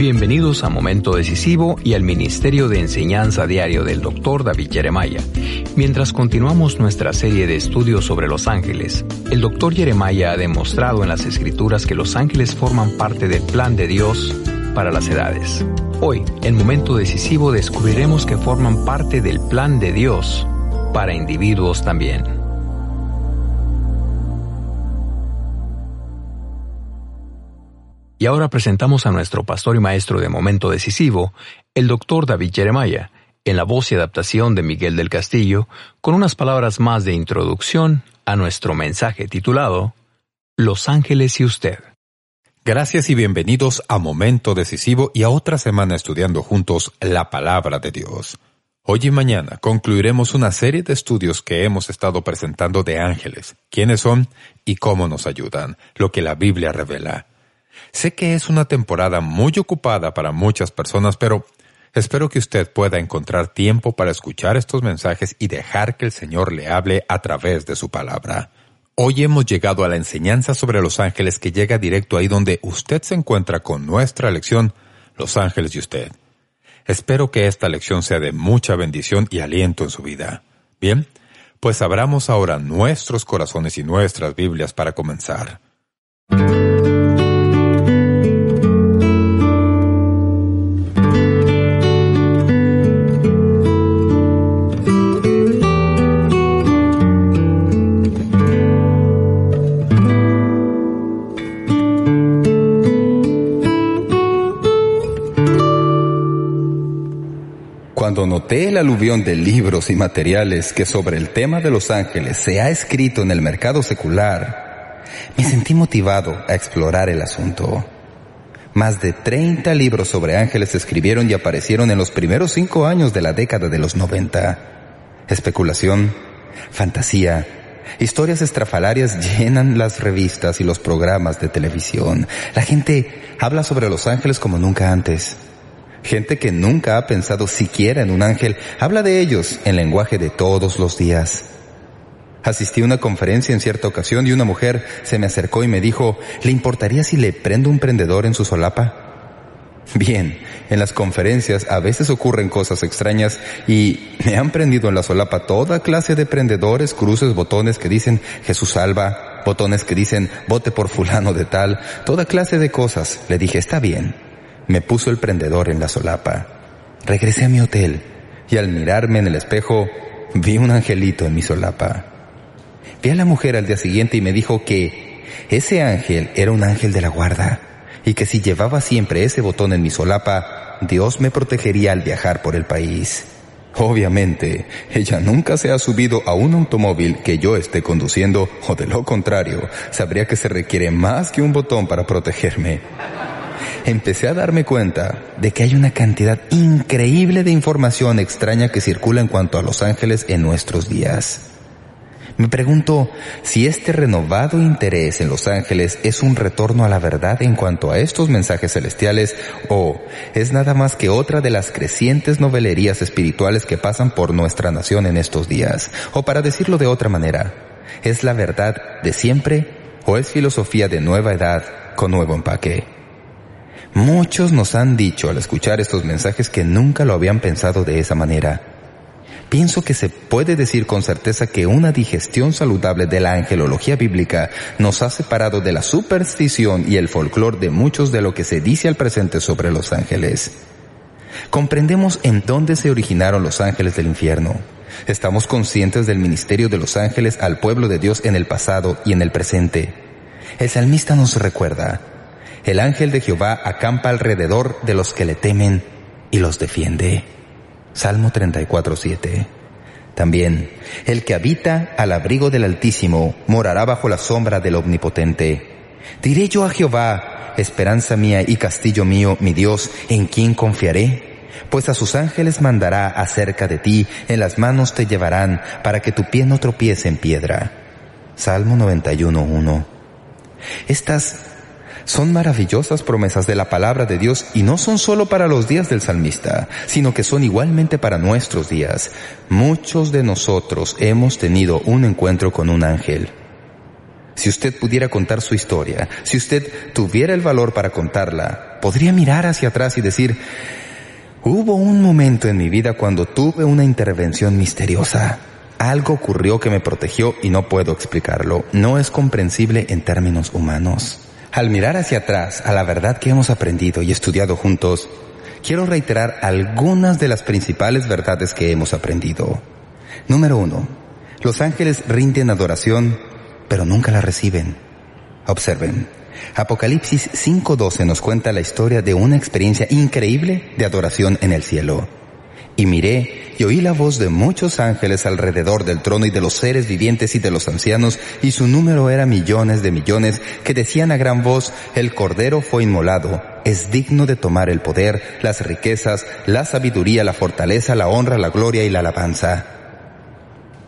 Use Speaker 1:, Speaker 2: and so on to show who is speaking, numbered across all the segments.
Speaker 1: Bienvenidos a Momento Decisivo y al Ministerio de Enseñanza Diario del Dr. David Jeremiah. Mientras continuamos nuestra serie de estudios sobre los ángeles, el Dr. Jeremiah ha demostrado en las Escrituras que los ángeles forman parte del plan de Dios para las edades. Hoy, en Momento Decisivo, descubriremos que forman parte del plan de Dios para individuos también. Y ahora presentamos a nuestro pastor y maestro de momento decisivo, el doctor David Jeremiah, en la voz y adaptación de Miguel del Castillo, con unas palabras más de introducción a nuestro mensaje titulado Los ángeles y usted.
Speaker 2: Gracias y bienvenidos a Momento Decisivo y a otra semana estudiando juntos la palabra de Dios. Hoy y mañana concluiremos una serie de estudios que hemos estado presentando de ángeles, quiénes son y cómo nos ayudan, lo que la Biblia revela. Sé que es una temporada muy ocupada para muchas personas, pero espero que usted pueda encontrar tiempo para escuchar estos mensajes y dejar que el Señor le hable a través de su palabra. Hoy hemos llegado a la enseñanza sobre los ángeles que llega directo ahí donde usted se encuentra con nuestra lección, Los ángeles y usted. Espero que esta lección sea de mucha bendición y aliento en su vida. Bien, pues abramos ahora nuestros corazones y nuestras Biblias para comenzar.
Speaker 3: Noté el aluvión de libros y materiales que sobre el tema de los ángeles se ha escrito en el mercado secular, me sentí motivado a explorar el asunto. Más de 30 libros sobre ángeles se escribieron y aparecieron en los primeros cinco años de la década de los 90. Especulación, fantasía, historias estrafalarias llenan las revistas y los programas de televisión. La gente habla sobre los ángeles como nunca antes. Gente que nunca ha pensado siquiera en un ángel habla de ellos en lenguaje de todos los días. Asistí a una conferencia en cierta ocasión y una mujer se me acercó y me dijo, ¿le importaría si le prendo un prendedor en su solapa? Bien, en las conferencias a veces ocurren cosas extrañas y me han prendido en la solapa toda clase de prendedores, cruces, botones que dicen Jesús salva, botones que dicen vote por fulano de tal, toda clase de cosas. Le dije, está bien, me puso el prendedor en la solapa. Regresé a mi hotel y al mirarme en el espejo vi un angelito en mi solapa. Vi a la mujer al día siguiente y me dijo que ese ángel era un ángel de la guarda y que si llevaba siempre ese botón en mi solapa, Dios me protegería al viajar por el país. Obviamente, ella nunca se ha subido a un automóvil que yo esté conduciendo o de lo contrario, sabría que se requiere más que un botón para protegerme empecé a darme cuenta de que hay una cantidad increíble de información extraña que circula en cuanto a los ángeles en nuestros días. Me pregunto si este renovado interés en los ángeles es un retorno a la verdad en cuanto a estos mensajes celestiales o es nada más que otra de las crecientes novelerías espirituales que pasan por nuestra nación en estos días. O para decirlo de otra manera, ¿es la verdad de siempre o es filosofía de nueva edad con nuevo empaque? Muchos nos han dicho al escuchar estos mensajes que nunca lo habían pensado de esa manera. Pienso que se puede decir con certeza que una digestión saludable de la angelología bíblica nos ha separado de la superstición y el folclore de muchos de lo que se dice al presente sobre los ángeles. Comprendemos en dónde se originaron los ángeles del infierno. Estamos conscientes del ministerio de los ángeles al pueblo de Dios en el pasado y en el presente. El salmista nos recuerda, el ángel de Jehová acampa alrededor de los que le temen y los defiende. Salmo 34.7. También, el que habita al abrigo del Altísimo morará bajo la sombra del Omnipotente. Diré yo a Jehová, esperanza mía y castillo mío, mi Dios, ¿en quien confiaré? Pues a sus ángeles mandará acerca de ti, en las manos te llevarán, para que tu pie no tropiece en piedra. Salmo 91.1. Estas son maravillosas promesas de la palabra de Dios y no son solo para los días del salmista, sino que son igualmente para nuestros días. Muchos de nosotros hemos tenido un encuentro con un ángel. Si usted pudiera contar su historia, si usted tuviera el valor para contarla, podría mirar hacia atrás y decir, hubo un momento en mi vida cuando tuve una intervención misteriosa. Algo ocurrió que me protegió y no puedo explicarlo. No es comprensible en términos humanos. Al mirar hacia atrás a la verdad que hemos aprendido y estudiado juntos, quiero reiterar algunas de las principales verdades que hemos aprendido. Número uno, los ángeles rinden adoración, pero nunca la reciben. Observen, Apocalipsis 5.12 nos cuenta la historia de una experiencia increíble de adoración en el cielo. Y miré y oí la voz de muchos ángeles alrededor del trono y de los seres vivientes y de los ancianos, y su número era millones de millones, que decían a gran voz, el Cordero fue inmolado, es digno de tomar el poder, las riquezas, la sabiduría, la fortaleza, la honra, la gloria y la alabanza.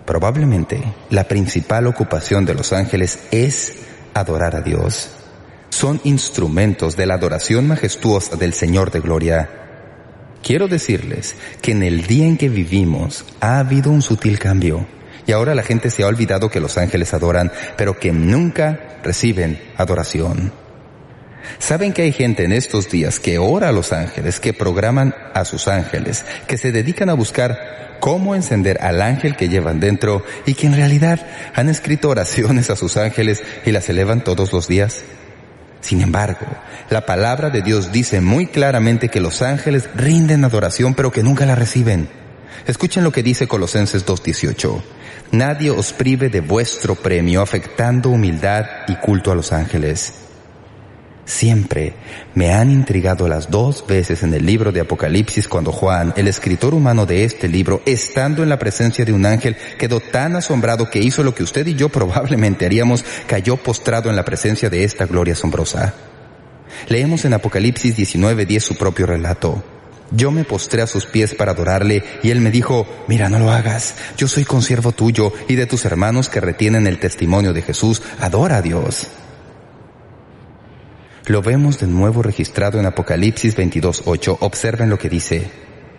Speaker 3: Probablemente la principal ocupación de los ángeles es adorar a Dios. Son instrumentos de la adoración majestuosa del Señor de Gloria. Quiero decirles que en el día en que vivimos ha habido un sutil cambio y ahora la gente se ha olvidado que los ángeles adoran, pero que nunca reciben adoración. ¿Saben que hay gente en estos días que ora a los ángeles, que programan a sus ángeles, que se dedican a buscar cómo encender al ángel que llevan dentro y que en realidad han escrito oraciones a sus ángeles y las elevan todos los días? Sin embargo, la palabra de Dios dice muy claramente que los ángeles rinden adoración pero que nunca la reciben. Escuchen lo que dice Colosenses 2.18. Nadie os prive de vuestro premio afectando humildad y culto a los ángeles. Siempre me han intrigado las dos veces en el libro de Apocalipsis cuando Juan, el escritor humano de este libro, estando en la presencia de un ángel, quedó tan asombrado que hizo lo que usted y yo probablemente haríamos, cayó postrado en la presencia de esta gloria asombrosa. Leemos en Apocalipsis 19.10 su propio relato. Yo me postré a sus pies para adorarle y él me dijo, mira, no lo hagas, yo soy consiervo tuyo y de tus hermanos que retienen el testimonio de Jesús, adora a Dios. Lo vemos de nuevo registrado en Apocalipsis 22.8. Observen lo que dice.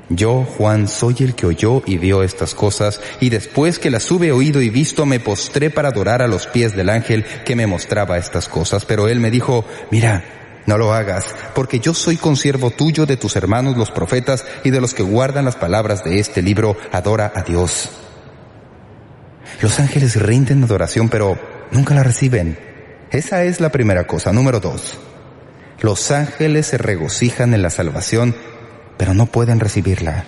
Speaker 3: Yo, Juan, soy el que oyó y vio estas cosas, y después que las hube oído y visto, me postré para adorar a los pies del ángel que me mostraba estas cosas. Pero él me dijo, mira, no lo hagas, porque yo soy consiervo tuyo de tus hermanos los profetas y de los que guardan las palabras de este libro, adora a Dios. Los ángeles rinden adoración, pero nunca la reciben. Esa es la primera cosa. Número dos. Los ángeles se regocijan en la salvación, pero no pueden recibirla.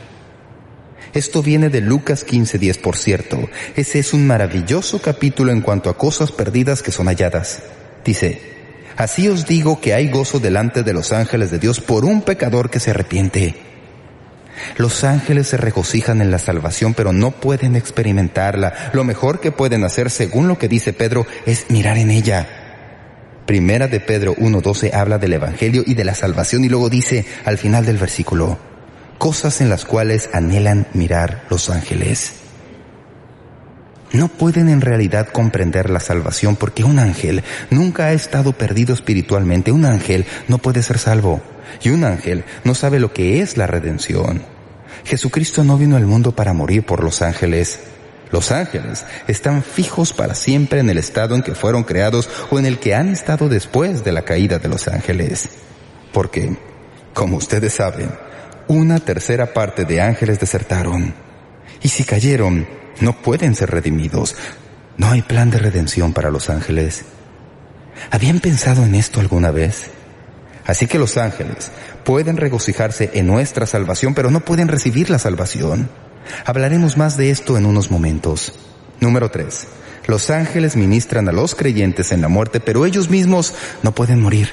Speaker 3: Esto viene de Lucas 15:10, por cierto. Ese es un maravilloso capítulo en cuanto a cosas perdidas que son halladas. Dice, Así os digo que hay gozo delante de los ángeles de Dios por un pecador que se arrepiente. Los ángeles se regocijan en la salvación, pero no pueden experimentarla. Lo mejor que pueden hacer, según lo que dice Pedro, es mirar en ella. Primera de Pedro 1.12 habla del Evangelio y de la salvación y luego dice al final del versículo, cosas en las cuales anhelan mirar los ángeles. No pueden en realidad comprender la salvación porque un ángel nunca ha estado perdido espiritualmente. Un ángel no puede ser salvo. Y un ángel no sabe lo que es la redención. Jesucristo no vino al mundo para morir por los ángeles, los ángeles están fijos para siempre en el estado en que fueron creados o en el que han estado después de la caída de los ángeles. Porque, como ustedes saben, una tercera parte de ángeles desertaron. Y si cayeron, no pueden ser redimidos. No hay plan de redención para los ángeles. ¿Habían pensado en esto alguna vez? Así que los ángeles pueden regocijarse en nuestra salvación, pero no pueden recibir la salvación. Hablaremos más de esto en unos momentos. Número 3. Los ángeles ministran a los creyentes en la muerte, pero ellos mismos no pueden morir.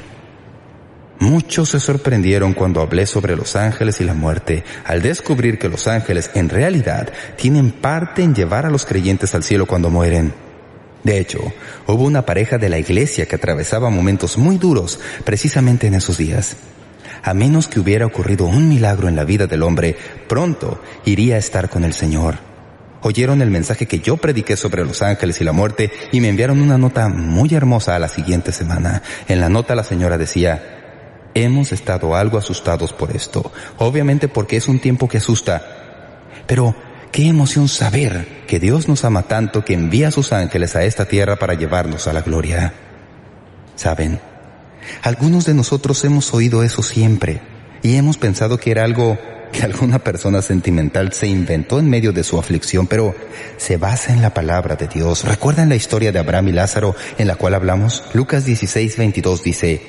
Speaker 3: Muchos se sorprendieron cuando hablé sobre los ángeles y la muerte, al descubrir que los ángeles en realidad tienen parte en llevar a los creyentes al cielo cuando mueren. De hecho, hubo una pareja de la iglesia que atravesaba momentos muy duros precisamente en esos días a menos que hubiera ocurrido un milagro en la vida del hombre, pronto iría a estar con el Señor. Oyeron el mensaje que yo prediqué sobre los ángeles y la muerte y me enviaron una nota muy hermosa a la siguiente semana. En la nota la señora decía, hemos estado algo asustados por esto, obviamente porque es un tiempo que asusta. Pero, qué emoción saber que Dios nos ama tanto que envía a sus ángeles a esta tierra para llevarnos a la gloria. ¿Saben? Algunos de nosotros hemos oído eso siempre y hemos pensado que era algo que alguna persona sentimental se inventó en medio de su aflicción, pero se basa en la palabra de Dios. ¿Recuerdan la historia de Abraham y Lázaro en la cual hablamos? Lucas 16, 22 dice,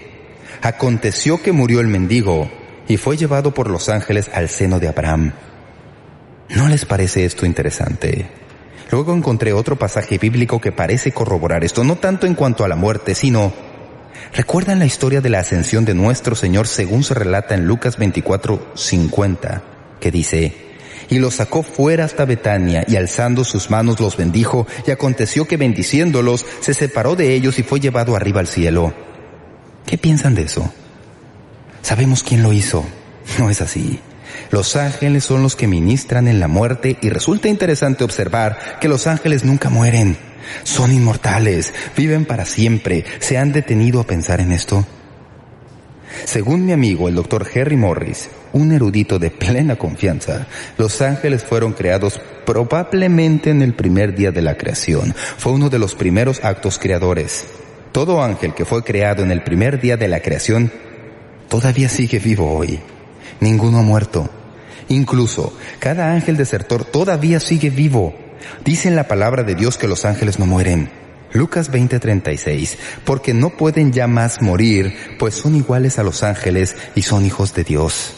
Speaker 3: Aconteció que murió el mendigo y fue llevado por los ángeles al seno de Abraham. ¿No les parece esto interesante? Luego encontré otro pasaje bíblico que parece corroborar esto, no tanto en cuanto a la muerte, sino ¿Recuerdan la historia de la ascensión de nuestro Señor según se relata en Lucas 24, 50, que dice, y los sacó fuera hasta Betania y alzando sus manos los bendijo y aconteció que bendiciéndolos se separó de ellos y fue llevado arriba al cielo. ¿Qué piensan de eso? Sabemos quién lo hizo. No es así. Los ángeles son los que ministran en la muerte y resulta interesante observar que los ángeles nunca mueren. Son inmortales, viven para siempre. ¿Se han detenido a pensar en esto? Según mi amigo, el doctor Henry Morris, un erudito de plena confianza, los ángeles fueron creados probablemente en el primer día de la creación. Fue uno de los primeros actos creadores. Todo ángel que fue creado en el primer día de la creación todavía sigue vivo hoy. Ninguno ha muerto. Incluso cada ángel desertor todavía sigue vivo. Dice en la palabra de Dios que los ángeles no mueren. Lucas 20:36, porque no pueden ya más morir, pues son iguales a los ángeles y son hijos de Dios.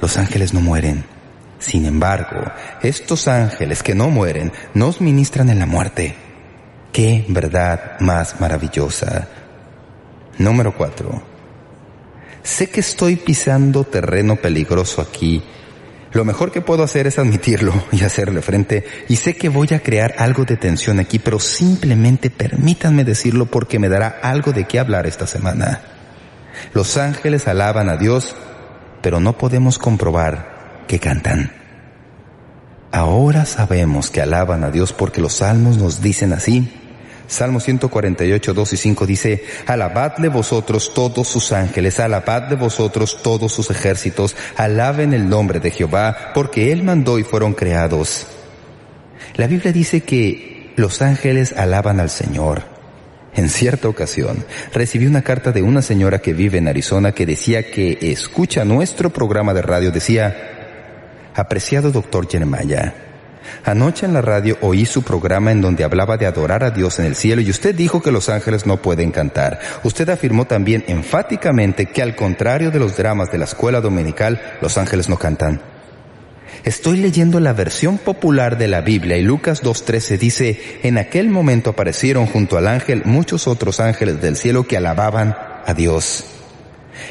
Speaker 3: Los ángeles no mueren. Sin embargo, estos ángeles que no mueren nos ministran en la muerte. ¡Qué verdad más maravillosa! Número 4. Sé que estoy pisando terreno peligroso aquí lo mejor que puedo hacer es admitirlo y hacerle frente. Y sé que voy a crear algo de tensión aquí, pero simplemente permítanme decirlo porque me dará algo de qué hablar esta semana. Los ángeles alaban a Dios, pero no podemos comprobar que cantan. Ahora sabemos que alaban a Dios porque los salmos nos dicen así. Salmo 148, 2 y 5 dice, Alabadle vosotros todos sus ángeles, alabadle vosotros todos sus ejércitos, alaben el nombre de Jehová, porque Él mandó y fueron creados. La Biblia dice que los ángeles alaban al Señor. En cierta ocasión, recibí una carta de una señora que vive en Arizona que decía que escucha nuestro programa de radio, decía, apreciado doctor Jeremiah, Anoche en la radio oí su programa en donde hablaba de adorar a Dios en el cielo y usted dijo que los ángeles no pueden cantar. Usted afirmó también enfáticamente que al contrario de los dramas de la escuela dominical, los ángeles no cantan. Estoy leyendo la versión popular de la Biblia y Lucas 2.13 dice, en aquel momento aparecieron junto al ángel muchos otros ángeles del cielo que alababan a Dios.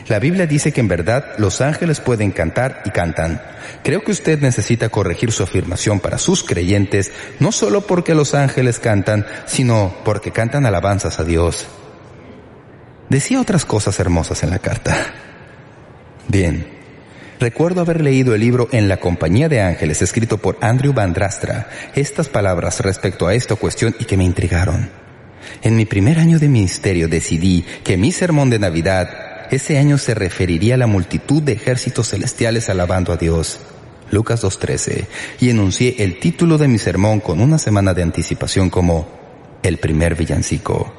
Speaker 3: La Biblia dice que en verdad los ángeles pueden cantar y cantan. Creo que usted necesita corregir su afirmación para sus creyentes, no solo porque los ángeles cantan, sino porque cantan alabanzas a Dios. Decía otras cosas hermosas en la carta. Bien, recuerdo haber leído el libro En la compañía de ángeles, escrito por Andrew Van Drastra, estas palabras respecto a esta cuestión y que me intrigaron. En mi primer año de ministerio decidí que mi sermón de Navidad ese año se referiría a la multitud de ejércitos celestiales alabando a Dios. Lucas 2.13. Y enuncié el título de mi sermón con una semana de anticipación como El primer villancico.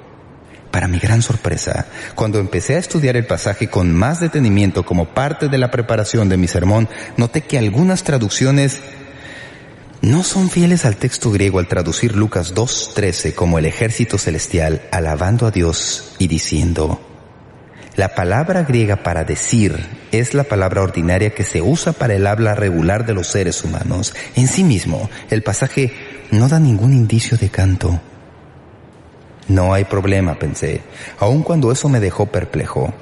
Speaker 3: Para mi gran sorpresa, cuando empecé a estudiar el pasaje con más detenimiento como parte de la preparación de mi sermón, noté que algunas traducciones no son fieles al texto griego al traducir Lucas 2.13 como el ejército celestial alabando a Dios y diciendo, la palabra griega para decir es la palabra ordinaria que se usa para el habla regular de los seres humanos. En sí mismo, el pasaje no da ningún indicio de canto. No hay problema, pensé, aun cuando eso me dejó perplejo.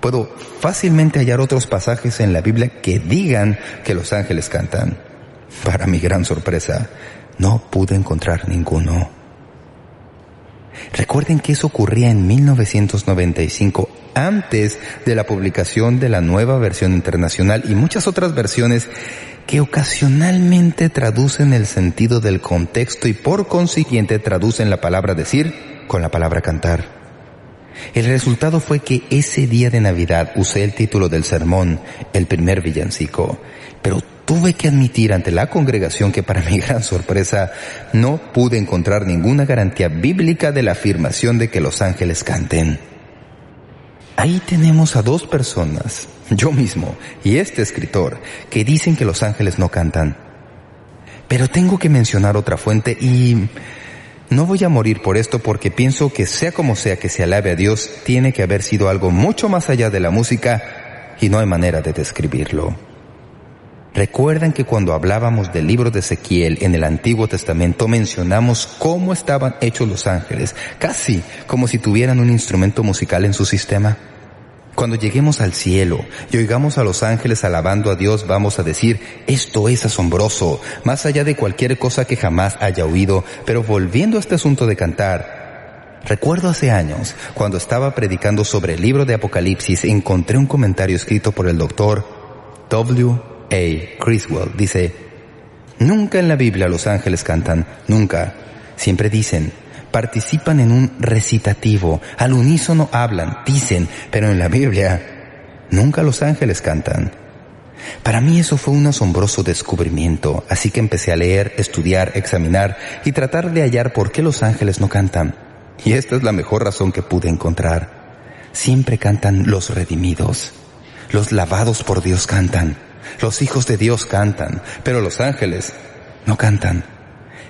Speaker 3: Puedo fácilmente hallar otros pasajes en la Biblia que digan que los ángeles cantan. Para mi gran sorpresa, no pude encontrar ninguno. Recuerden que eso ocurría en 1995 antes de la publicación de la nueva versión internacional y muchas otras versiones que ocasionalmente traducen el sentido del contexto y por consiguiente traducen la palabra decir con la palabra cantar. El resultado fue que ese día de Navidad usé el título del sermón, el primer villancico, pero tuve que admitir ante la congregación que para mi gran sorpresa no pude encontrar ninguna garantía bíblica de la afirmación de que los ángeles canten. Ahí tenemos a dos personas, yo mismo y este escritor, que dicen que los ángeles no cantan. Pero tengo que mencionar otra fuente y no voy a morir por esto porque pienso que sea como sea que se alabe a Dios, tiene que haber sido algo mucho más allá de la música y no hay manera de describirlo. Recuerdan que cuando hablábamos del libro de Ezequiel en el Antiguo Testamento mencionamos cómo estaban hechos los ángeles, casi como si tuvieran un instrumento musical en su sistema. Cuando lleguemos al cielo y oigamos a los ángeles alabando a Dios, vamos a decir, esto es asombroso, más allá de cualquier cosa que jamás haya oído. Pero volviendo a este asunto de cantar, recuerdo hace años, cuando estaba predicando sobre el libro de Apocalipsis, encontré un comentario escrito por el doctor W. A. Criswell. Dice, nunca en la Biblia los ángeles cantan, nunca. Siempre dicen, participan en un recitativo, al unísono hablan, dicen, pero en la Biblia nunca los ángeles cantan. Para mí eso fue un asombroso descubrimiento, así que empecé a leer, estudiar, examinar y tratar de hallar por qué los ángeles no cantan. Y esta es la mejor razón que pude encontrar. Siempre cantan los redimidos. Los lavados por Dios cantan. Los hijos de Dios cantan, pero los ángeles no cantan.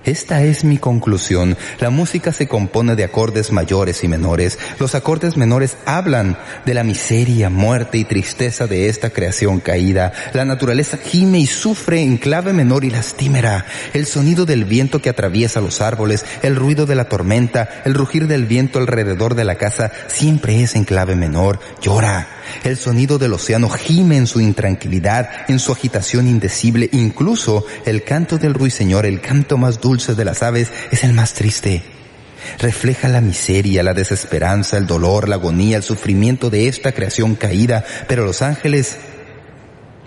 Speaker 3: Esta es mi conclusión. La música se compone de acordes mayores y menores. Los acordes menores hablan de la miseria, muerte y tristeza de esta creación caída. La naturaleza gime y sufre en clave menor y lastimera. El sonido del viento que atraviesa los árboles, el ruido de la tormenta, el rugir del viento alrededor de la casa, siempre es en clave menor. Llora. El sonido del océano gime en su intranquilidad, en su agitación indecible. Incluso el canto del ruiseñor, el canto más dulce de las aves, es el más triste. Refleja la miseria, la desesperanza, el dolor, la agonía, el sufrimiento de esta creación caída. Pero los ángeles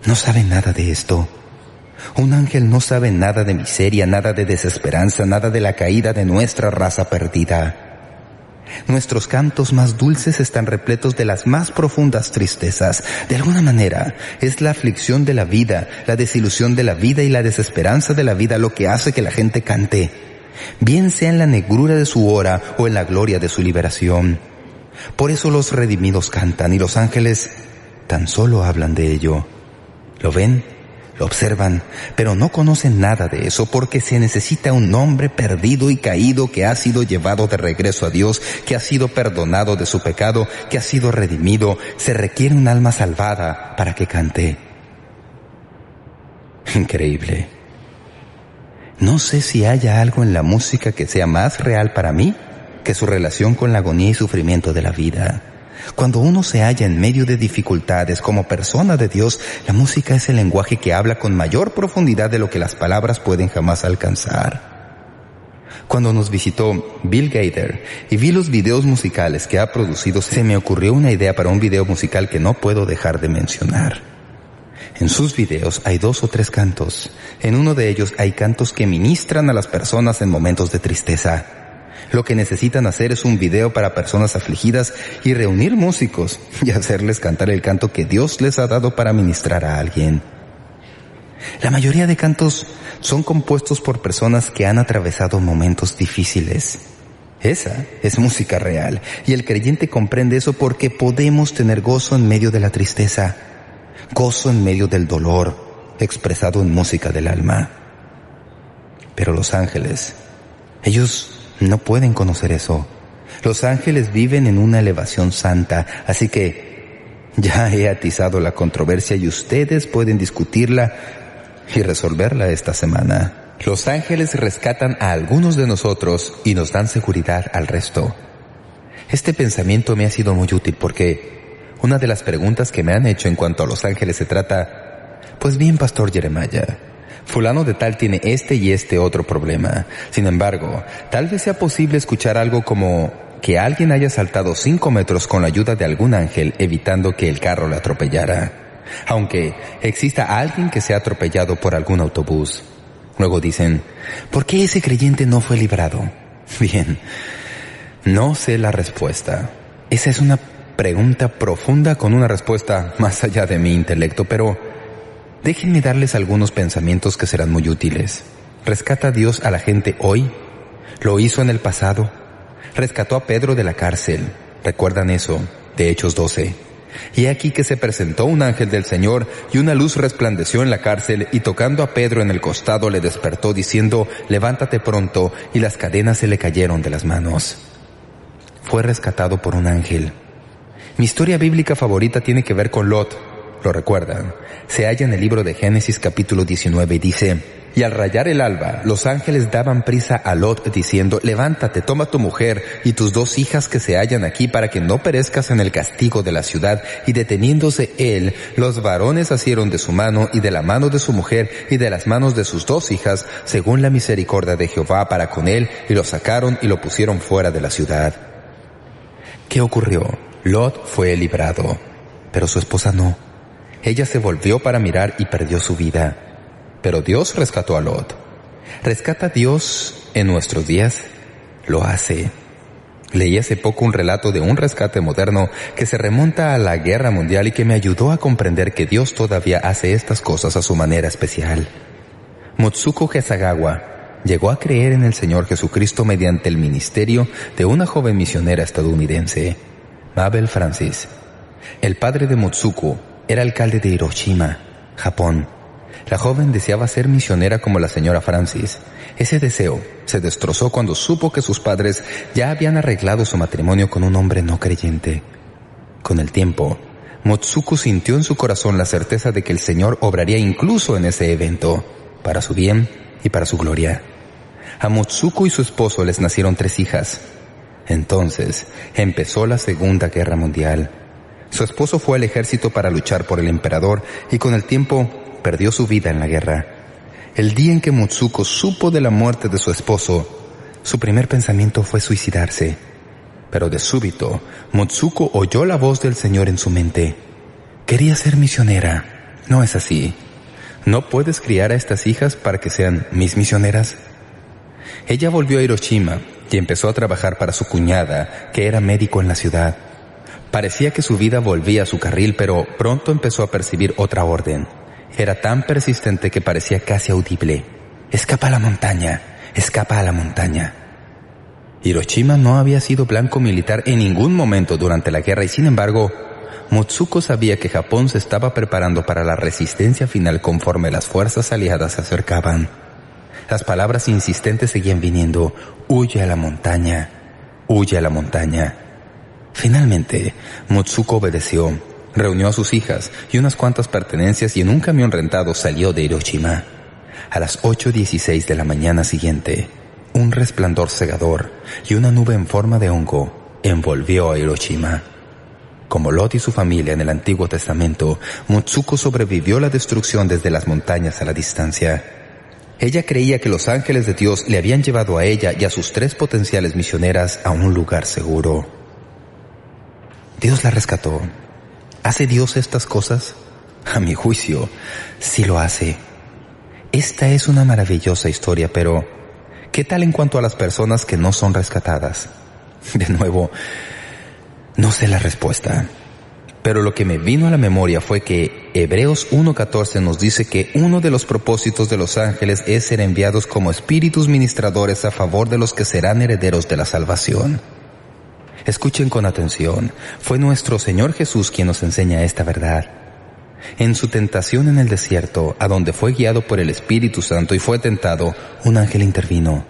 Speaker 3: no saben nada de esto. Un ángel no sabe nada de miseria, nada de desesperanza, nada de la caída de nuestra raza perdida. Nuestros cantos más dulces están repletos de las más profundas tristezas. De alguna manera, es la aflicción de la vida, la desilusión de la vida y la desesperanza de la vida lo que hace que la gente cante, bien sea en la negrura de su hora o en la gloria de su liberación. Por eso los redimidos cantan y los ángeles tan solo hablan de ello. ¿Lo ven? Lo observan, pero no conocen nada de eso porque se necesita un hombre perdido y caído que ha sido llevado de regreso a Dios, que ha sido perdonado de su pecado, que ha sido redimido. Se requiere un alma salvada para que cante. Increíble. No sé si haya algo en la música que sea más real para mí que su relación con la agonía y sufrimiento de la vida. Cuando uno se halla en medio de dificultades como persona de Dios, la música es el lenguaje que habla con mayor profundidad de lo que las palabras pueden jamás alcanzar. Cuando nos visitó Bill Gaither y vi los videos musicales que ha producido, se me ocurrió una idea para un video musical que no puedo dejar de mencionar. En sus videos hay dos o tres cantos. En uno de ellos hay cantos que ministran a las personas en momentos de tristeza. Lo que necesitan hacer es un video para personas afligidas y reunir músicos y hacerles cantar el canto que Dios les ha dado para ministrar a alguien. La mayoría de cantos son compuestos por personas que han atravesado momentos difíciles. Esa es música real y el creyente comprende eso porque podemos tener gozo en medio de la tristeza, gozo en medio del dolor, expresado en música del alma. Pero los ángeles, ellos no pueden conocer eso. Los ángeles viven en una elevación santa, así que ya he atizado la controversia y ustedes pueden discutirla y resolverla esta semana. Los ángeles rescatan a algunos de nosotros y nos dan seguridad al resto. Este pensamiento me ha sido muy útil porque una de las preguntas que me han hecho en cuanto a los ángeles se trata, pues bien, Pastor Jeremiah, fulano de tal tiene este y este otro problema. Sin embargo, tal vez sea posible escuchar algo como que alguien haya saltado cinco metros con la ayuda de algún ángel evitando que el carro le atropellara. Aunque exista alguien que sea atropellado por algún autobús. Luego dicen, ¿por qué ese creyente no fue librado? Bien, no sé la respuesta. Esa es una pregunta profunda con una respuesta más allá de mi intelecto, pero Déjenme darles algunos pensamientos que serán muy útiles. ¿Rescata Dios a la gente hoy? ¿Lo hizo en el pasado? Rescató a Pedro de la cárcel. ¿Recuerdan eso? De Hechos 12. Y aquí que se presentó un ángel del Señor y una luz resplandeció en la cárcel y tocando a Pedro en el costado le despertó diciendo, levántate pronto y las cadenas se le cayeron de las manos. Fue rescatado por un ángel. Mi historia bíblica favorita tiene que ver con Lot. ¿Lo recuerdan? Se halla en el libro de Génesis capítulo 19 y dice, y al rayar el alba, los ángeles daban prisa a Lot diciendo, levántate, toma tu mujer y tus dos hijas que se hallan aquí para que no perezcas en el castigo de la ciudad. Y deteniéndose él, los varones asieron de su mano y de la mano de su mujer y de las manos de sus dos hijas, según la misericordia de Jehová para con él, y lo sacaron y lo pusieron fuera de la ciudad. ¿Qué ocurrió? Lot fue librado, pero su esposa no. Ella se volvió para mirar y perdió su vida. Pero Dios rescató a Lot. ¿Rescata Dios en nuestros días? Lo hace. Leí hace poco un relato de un rescate moderno que se remonta a la guerra mundial y que me ayudó a comprender que Dios todavía hace estas cosas a su manera especial. Motsuko Hesagawa llegó a creer en el Señor Jesucristo mediante el ministerio de una joven misionera estadounidense, Mabel Francis. El padre de Motsuko era alcalde de Hiroshima, Japón, la joven deseaba ser misionera como la señora Francis. Ese deseo se destrozó cuando supo que sus padres ya habían arreglado su matrimonio con un hombre no creyente. Con el tiempo, Motsuku sintió en su corazón la certeza de que el Señor obraría incluso en ese evento, para su bien y para su gloria. A Motsuku y su esposo les nacieron tres hijas. Entonces empezó la Segunda Guerra Mundial. Su esposo fue al ejército para luchar por el emperador y con el tiempo perdió su vida en la guerra. El día en que Mutsuko supo de la muerte de su esposo, su primer pensamiento fue suicidarse. Pero de súbito, Mutsuko oyó la voz del Señor en su mente. Quería ser misionera. No es así. ¿No puedes criar a estas hijas para que sean mis misioneras? Ella volvió a Hiroshima y empezó a trabajar para su cuñada, que era médico en la ciudad. Parecía que su vida volvía a su carril, pero pronto empezó a percibir otra orden. Era tan persistente que parecía casi audible. Escapa a la montaña, escapa a la montaña. Hiroshima no había sido blanco militar en ningún momento durante la guerra y sin embargo, Mutsuko sabía que Japón se estaba preparando para la resistencia final conforme las fuerzas aliadas se acercaban. Las palabras insistentes seguían viniendo, huye a la montaña, huye a la montaña. Finalmente, Mutsuko obedeció Reunió a sus hijas y unas cuantas pertenencias y en un camión rentado salió de Hiroshima. A las 8.16 de la mañana siguiente, un resplandor cegador y una nube en forma de hongo envolvió a Hiroshima. Como Lot y su familia en el Antiguo Testamento, Mutsuko sobrevivió la destrucción desde las montañas a la distancia. Ella creía que los ángeles de Dios le habían llevado a ella y a sus tres potenciales misioneras a un lugar seguro. Dios la rescató ¿Hace Dios estas cosas? A mi juicio, sí lo hace. Esta es una maravillosa historia, pero ¿qué tal en cuanto a las personas que no son rescatadas? De nuevo, no sé la respuesta. Pero lo que me vino a la memoria fue que Hebreos 1.14 nos dice que uno de los propósitos de los ángeles es ser enviados como espíritus ministradores a favor de los que serán herederos de la salvación. Escuchen con atención, fue nuestro Señor Jesús quien nos enseña esta verdad. En su tentación en el desierto, a donde fue guiado por el Espíritu Santo y fue tentado, un ángel intervino.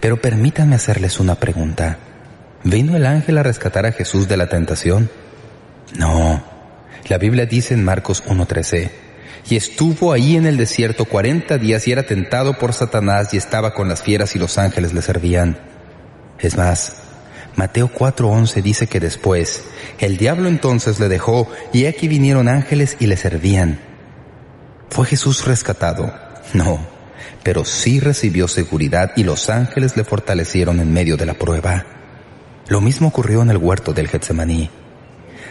Speaker 3: Pero permítanme hacerles una pregunta. ¿Vino el ángel a rescatar a Jesús de la tentación? No. La Biblia dice en Marcos 1.13, y estuvo ahí en el desierto cuarenta días y era tentado por Satanás y estaba con las fieras y los ángeles le servían. Es más, Mateo 4:11 dice que después, el diablo entonces le dejó y aquí vinieron ángeles y le servían. ¿Fue Jesús rescatado? No, pero sí recibió seguridad y los ángeles le fortalecieron en medio de la prueba. Lo mismo ocurrió en el huerto del Getsemaní.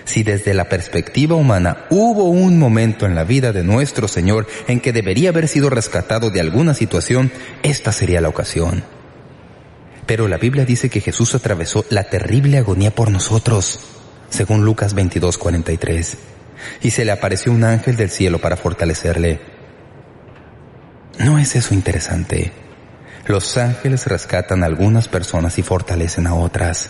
Speaker 3: Si desde la perspectiva humana hubo un momento en la vida de nuestro Señor en que debería haber sido rescatado de alguna situación, esta sería la ocasión. Pero la Biblia dice que Jesús atravesó la terrible agonía por nosotros, según Lucas 22:43.
Speaker 4: y se le apareció un ángel del cielo para fortalecerle. ¿No es eso interesante? Los ángeles rescatan a algunas personas y fortalecen a otras.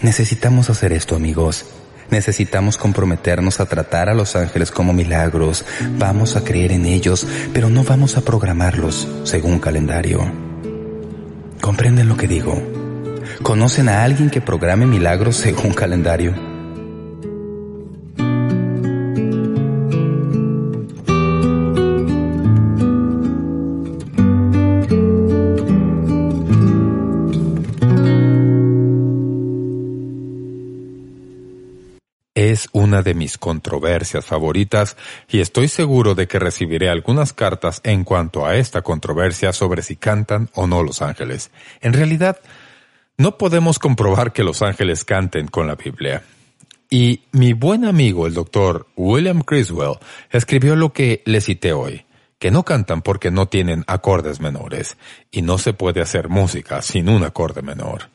Speaker 4: Necesitamos hacer esto, amigos. Necesitamos comprometernos a tratar a los ángeles como milagros. Vamos a creer en ellos, pero no vamos a programarlos según calendario. ¿Comprenden lo que digo? ¿Conocen a alguien que programe milagros según calendario?
Speaker 3: De mis controversias favoritas y estoy seguro de que recibiré algunas cartas en cuanto a esta controversia sobre si cantan o no los ángeles. En realidad, no podemos comprobar que los ángeles canten con la Biblia. Y mi buen amigo el doctor William Criswell escribió lo que le cité hoy, que no cantan porque no tienen acordes menores, y no se puede hacer música sin un acorde menor.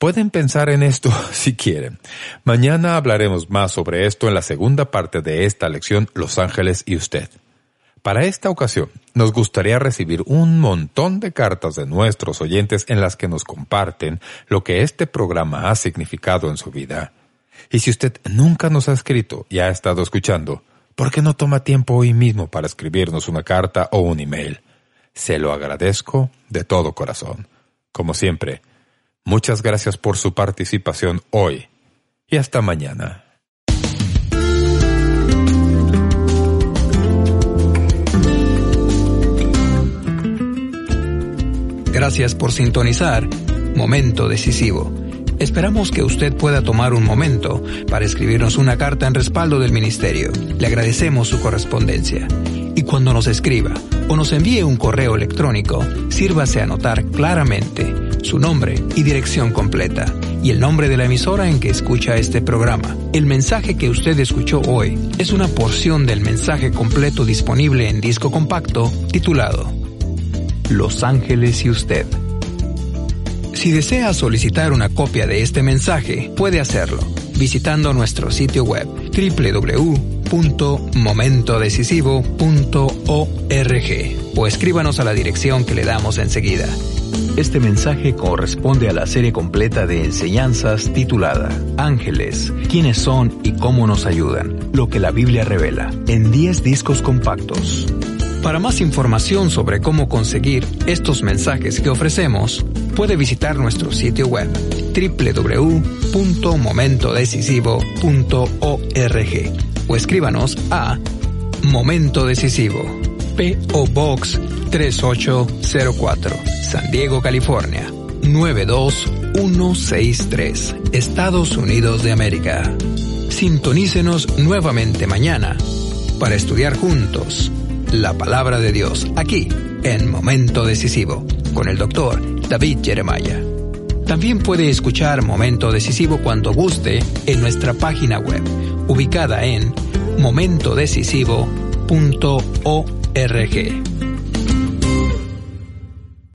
Speaker 3: Pueden pensar en esto si quieren. Mañana hablaremos más sobre esto en la segunda parte de esta lección Los Ángeles y usted. Para esta ocasión, nos gustaría recibir un montón de cartas de nuestros oyentes en las que nos comparten lo que este programa ha significado en su vida. Y si usted nunca nos ha escrito y ha estado escuchando, ¿por qué no toma tiempo hoy mismo para escribirnos una carta o un email? Se lo agradezco de todo corazón. Como siempre, Muchas gracias por su participación hoy y hasta mañana.
Speaker 1: Gracias por sintonizar Momento Decisivo. Esperamos que usted pueda tomar un momento para escribirnos una carta en respaldo del Ministerio. Le agradecemos su correspondencia. Y cuando nos escriba o nos envíe un correo electrónico, sírvase a anotar claramente su nombre y dirección completa y el nombre de la emisora en que escucha este programa. El mensaje que usted escuchó hoy es una porción del mensaje completo disponible en disco compacto titulado Los Ángeles y usted. Si desea solicitar una copia de este mensaje, puede hacerlo visitando nuestro sitio web www.momentodecisivo.org o escríbanos a la dirección que le damos enseguida. Este mensaje corresponde a la serie completa de enseñanzas titulada Ángeles, quiénes son y cómo nos ayudan, lo que la Biblia revela, en 10 discos compactos. Para más información sobre cómo conseguir estos mensajes que ofrecemos, puede visitar nuestro sitio web www.momentodecisivo.org o escríbanos a Momento Decisivo, P.O. Box 3804, San Diego, California 92163, Estados Unidos de América. Sintonícenos nuevamente mañana para estudiar juntos la palabra de Dios aquí en Momento Decisivo con el doctor David Jeremiah. También puede escuchar Momento Decisivo cuando guste en nuestra página web, ubicada en momentodecisivo.org rg